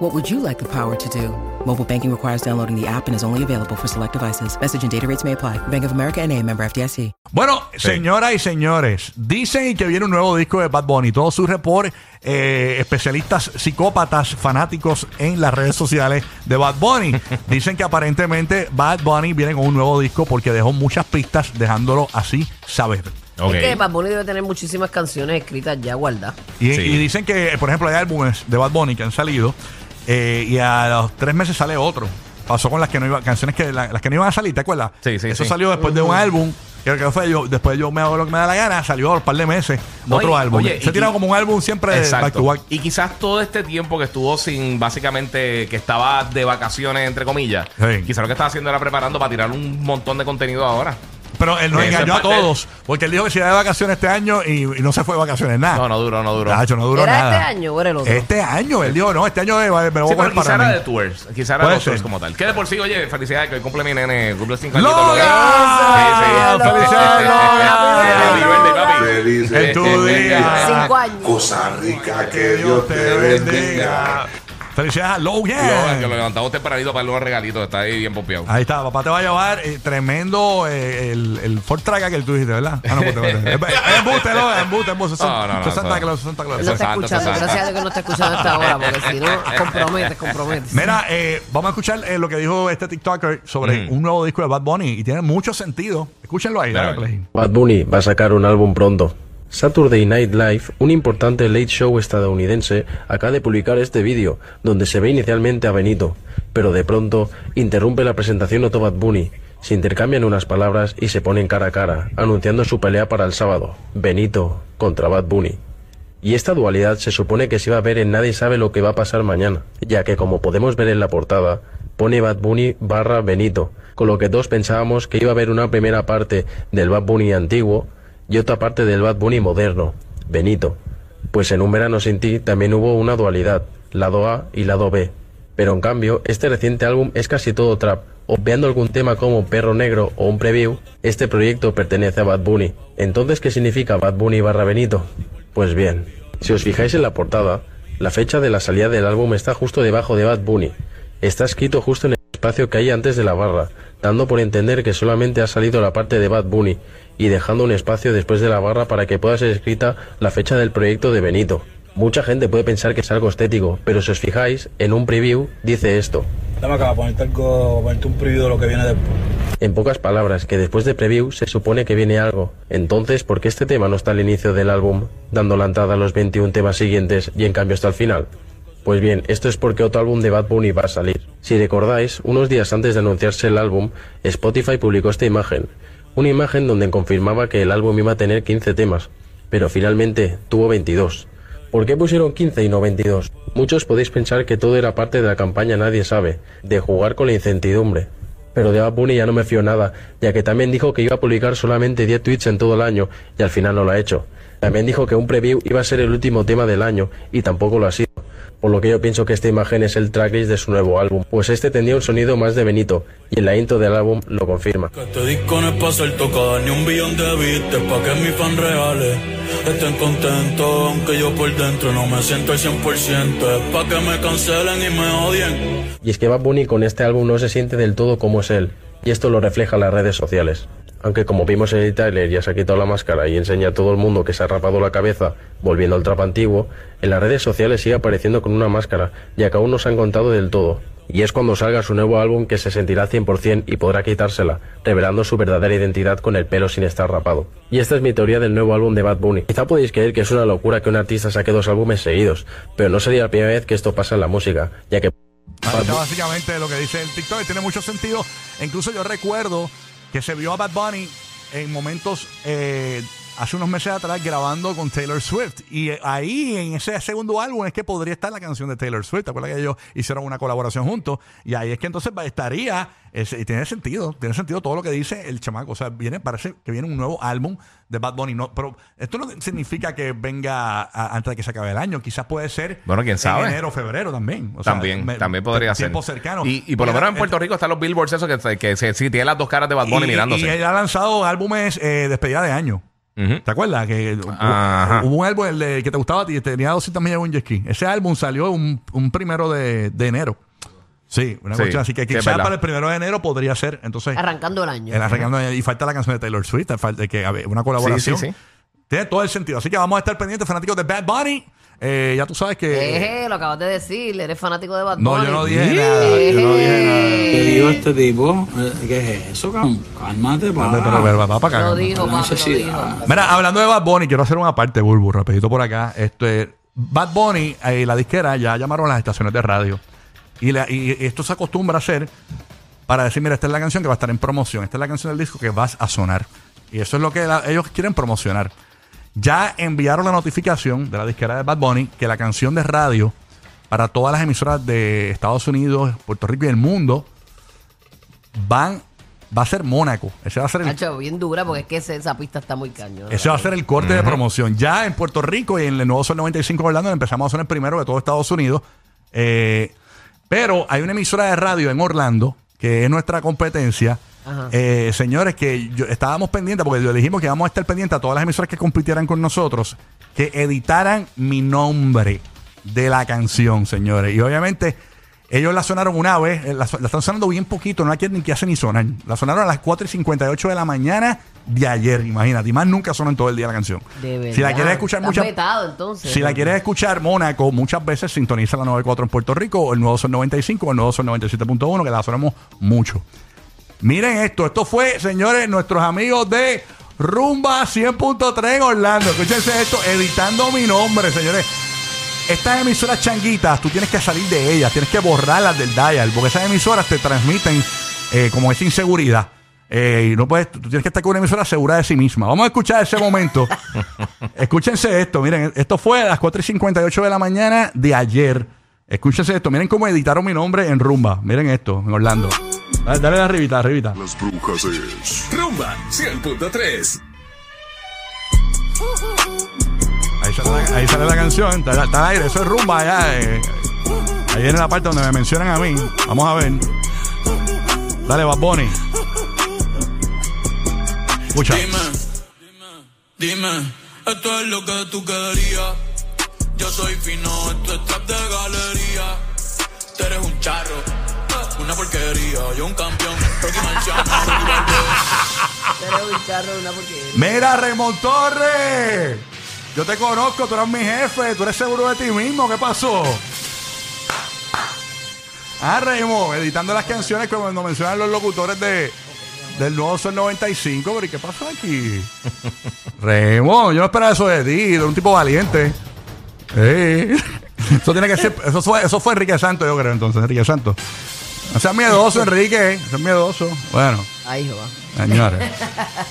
What would you like the power to do? Mobile banking requires downloading the app and is only available for select devices. Message and data rates may apply. Bank of America and a member FDIC. Bueno, señoras y señores, dicen que viene un nuevo disco de Bad Bunny. Todo surge por eh, especialistas psicópatas fanáticos en las redes sociales de Bad Bunny. Dicen que aparentemente Bad Bunny viene con un nuevo disco porque dejó muchas pistas dejándolo así saber. Ok. Es que Bad Bunny debe tener muchísimas canciones escritas ya guardadas. Y, Sí. y dicen que, por ejemplo, hay álbumes de Bad Bunny que han salido eh, y a los tres meses sale otro. Pasó con las que no iba, canciones que la- las que no iban a salir, ¿te acuerdas? Sí, sí, Eso sí. salió después de un álbum. Que que fue yo, después yo me hago lo que me da la gana, salió a un par de meses otro álbum. oye, Se y- tira como un álbum siempre de back to back. Y quizás todo este tiempo que estuvo sin, básicamente, que estaba de vacaciones, entre comillas, Sí. quizás lo que estaba haciendo era preparando para tirar un montón de contenido ahora. Pero él nos engañó a todos, porque él dijo que se iba de vacaciones este año y, y no se fue de vacaciones nada. No, no duró, no duró. Tacho, no duró ¿Era nada. este año o era el otro? Este año, él dijo, no, este año me voy a Sí, coger pero quizás para era mí. de tours. Quizás era Puede de tours ser. como tal. Que de por sí, oye, felicidades que hoy cumple mi nene, cumple 5 ¡Logan! años. ¡Felicidades, Logan! Happy birthday, papi. Feliz En tu día. Cinco años. Cosa rica Que Dios te bendiga. Felicidades a Logan, que Logan. lo levantamos tempranito para unos regalitos. Está ahí bien pompeado. Ahí está, papá te va a llevar eh, tremendo eh, el, el Ford Tracker que tú dijiste, ¿verdad? Ah, no, pues, es embuste, Logan, embuste, embuste. No, no, Santa Claus, Santa Claus. Él no está escuchando. Gracias a Dios que no está escuchando hasta ahora, porque si no, comprometes, comprometes. Mira, eh, vamos a escuchar eh, lo que dijo este TikToker sobre Mm. un nuevo disco de Bad Bunny y tiene mucho sentido. Escúchenlo ahí, dale Dale. play. Bad Bunny va a sacar un álbum pronto. Saturday Night Live, un importante late show estadounidense, acaba de publicar este vídeo, donde se ve inicialmente a Benito, pero de pronto interrumpe la presentación Otto Bad Bunny, se intercambian unas palabras y se ponen cara a cara, anunciando su pelea para el sábado, Benito contra Bad Bunny. Y esta dualidad se supone que se iba a ver en Nadie sabe lo que va a pasar mañana, ya que como podemos ver en la portada, pone Bad Bunny barra Benito, con lo que todos pensábamos que iba a haber una primera parte del Bad Bunny antiguo y otra parte del Bad Bunny moderno, Benito. Pues en Un Verano Sin Ti también hubo una dualidad, lado A y lado B. Pero en cambio, este reciente álbum es casi todo trap. Obviando algún tema como Perro Negro o un preview, este proyecto pertenece a Bad Bunny. Entonces, ¿qué significa Bad Bunny barra Benito? Pues bien, si os fijáis en la portada, la fecha de la salida del álbum está justo debajo de Bad Bunny. Está escrito justo en el espacio que hay antes de la barra, dando por entender que solamente ha salido la parte de Bad Bunny y dejando un espacio después de la barra para que pueda ser escrita la fecha del proyecto de Benito. Mucha gente puede pensar que es algo estético, pero si os fijáis, en un preview dice esto. Dame acá, ponerte algo, ponerte un preview de lo que viene después. En pocas palabras, que después de preview se supone que viene algo. Entonces, ¿por qué este tema no está al inicio del álbum, dando la entrada a los 21 temas siguientes y en cambio está al final? Pues bien, esto es porque otro álbum de Bad Bunny va a salir. Si recordáis, unos días antes de anunciarse el álbum, Spotify publicó esta imagen. Una imagen donde confirmaba que el álbum iba a tener 15 temas, pero finalmente tuvo 22. ¿Por qué pusieron 15 y no 22? Muchos podéis pensar que todo era parte de la campaña Nadie sabe, de jugar con la incertidumbre. Pero de Bad Bunny ya no me fío nada, ya que también dijo que iba a publicar solamente 10 tweets en todo el año y al final no lo ha hecho. También dijo que un preview iba a ser el último tema del año y tampoco lo ha sido. Por lo que yo pienso que esta imagen es el tracklist de su nuevo álbum, pues este tenía un sonido más de Benito y en la intro del álbum lo confirma. Que este disco no es pa' ser tocado ni un billón de vistas pa' que mis fans reales estén contentos, aunque yo por dentro no me siento al 100%, es pa' que me cancelen y me odien. Y es que Bad Bunny con este álbum no se siente del todo como es él, y esto lo refleja en las redes sociales. Aunque como vimos en el trailer ya se ha quitado la máscara y enseña a todo el mundo que se ha rapado la cabeza volviendo al trap antiguo, en las redes sociales sigue apareciendo con una máscara, ya que aún no se han contado del todo. Y es cuando salga su nuevo álbum que se sentirá al 100% y podrá quitársela, revelando su verdadera identidad con el pelo sin estar rapado. Y esta es mi teoría del nuevo álbum de Bad Bunny. Quizá podéis creer que es una locura que un artista saque dos álbumes seguidos, pero no sería la primera vez que esto pasa en la música, ya que Ahí está básicamente lo que dice el TikTok. Tiene mucho sentido. E incluso yo recuerdo que se vio a Bad Bunny en momentos eh, hace unos meses atrás grabando con Taylor Swift. Y ahí, en ese segundo álbum, es que podría estar la canción de Taylor Swift. ¿Te acuerdas que ellos hicieron una colaboración juntos? Y ahí es que entonces estaría, ese- y tiene sentido, tiene sentido todo lo que dice el chamaco. O sea, viene, parece que viene un nuevo álbum de Bad Bunny. No, pero esto no significa que venga a- antes de que se acabe el año. Quizás puede ser Bueno, quién sabe. en enero o febrero también. O sea, también, me- también podría ser. Tiempo cercano. Y, y por lo menos en Puerto eh, Rico están los billboards esos que, que se, sí, tienen las dos caras de Bad Bunny y, mirándose. y él ha lanzado álbumes eh, despedida de año. Ujú. ¿Te acuerdas? Que hubo- Ajá. hubo un álbum el de- que te gustaba a ti, tenía 200 millas de un jet ski. Ese álbum salió un, un primero de, de enero. Sí, una Sí, cuestión así que sí, es quizás verdad. para el primero de enero podría ser. Entonces, Arrancando el año. el arrancando y falta la canción de Taylor Swift, falta que a ver, una colaboración. Sí, sí, sí. Tiene todo el sentido. Así que vamos a estar pendientes, fanáticos de Bad Bunny. Eh, ya tú sabes que. Eje, lo acabas de decir, eres fanático de Bad no, Bunny. yo no dije nada. Yo no dije nada. ¿Qué dijo este tipo? Eh, ¿Qué es eso, cabrón? Cálmate, pa. Pero, pero, pero, va para acá. Lo dijo, No papi, lo dijo. Mira, hablando de Bad Bunny, quiero hacer una parte, Bulbu, rapidito por acá. Este, Bad Bunny, eh, la disquera, ya llamaron a las estaciones de radio. Y, la- y esto se acostumbra a hacer para decir, mira, esta es la canción que va a estar en promoción. Esta es la canción del disco que vas a sonar. Y eso es lo que la- ellos quieren promocionar. Ya enviaron la notificación de la disquera de Bad Bunny que la canción de radio para todas las emisoras de Estados Unidos, Puerto Rico y el mundo van va a ser Mónaco. Ese va a ser el Hacho, bien dura porque es que ese- esa pista está muy cañón. ese va a ser el corte de promoción. Ya en Puerto Rico y en el Nuevo Sol 95 de Orlando empezamos a sonar primero de todo Estados Unidos. Eh, pero hay una emisora de radio en Orlando que es nuestra competencia. Eh, señores, que yo- estábamos pendientes, porque dijimos que íbamos a estar pendientes a todas las emisoras que compitieran con nosotros, que editaran mi nombre de la canción, señores. Y obviamente ellos la sonaron una vez, eh, la, la están sonando bien poquito, no la quieren ni que hace ni sonar. La sonaron a las 4 y 58 de la mañana de ayer, imagínate. Y más nunca suenan todo el día la canción. De verdad. Si la quieres escuchar muchas entonces. si la quieres escuchar, Mónaco, muchas veces sintoniza la 94 en Puerto Rico, o el nuevo Sol 95, o el nuevo Sol 97.1, que la sonamos mucho. Miren esto, esto fue, señores, nuestros amigos de Rumba 100.3 en Orlando. Escúchense esto, editando mi nombre, señores. Estas emisoras changuitas, tú tienes que salir de ellas, tienes que borrarlas del dial, porque esas emisoras te transmiten eh, como esa inseguridad. Eh, y no puedes, tú tienes que estar con una emisora segura de sí misma. Vamos a escuchar ese momento. Escúchense esto, miren, esto fue a las 4 y 58 de la mañana de ayer. Escúchense esto, miren cómo editaron mi nombre en Rumba. Miren esto, en Orlando. Dale, dale arribita, arribita. Las brujas es. Rumba 100.3. Ahí sale la, ahí sale la canción, está, está al aire, eso es Rumba allá. eh. Ahí viene la parte donde me mencionan a mí. Vamos a ver. Dale, Bad Bunny. Escucha. Dime, dime, esto es lo que tú querías. Yo soy fino, esto es trap de galería. Tú eres un charro, una porquería. Yo un campeón, Rocky Marciano, Balboa. Eres un charro de una porquería. Mira, Raymond Torres. Yo te conozco, tú eres mi jefe, tú eres seguro de ti mismo. ¿Qué pasó? Ah, Raymond, editando las canciones cuando mencionan los locutores de, del nuevo Sol 95. Pero ¿y qué pasó aquí? Raymond, yo no esperaba eso de ti, de un tipo valiente. Eso tiene que ser, eso fue, eso fue Enrique Santos, yo creo, entonces, Enrique Santos. No seas miedoso, Enrique, seas miedoso. Bueno. Ahí va. Señores.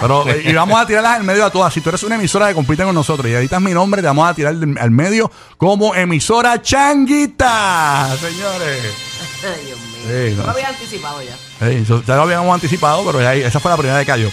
Pero, eh, y vamos a tirarlas al medio a todas. Si tú eres una emisora que compite con nosotros y editas mi nombre, te vamos a tirar al medio como emisora changuita. Señores. Ay, Dios mío. Sí, no. Lo había anticipado ya. Sí, eso ya lo habíamos anticipado, pero ya esa fue la primera que cayó.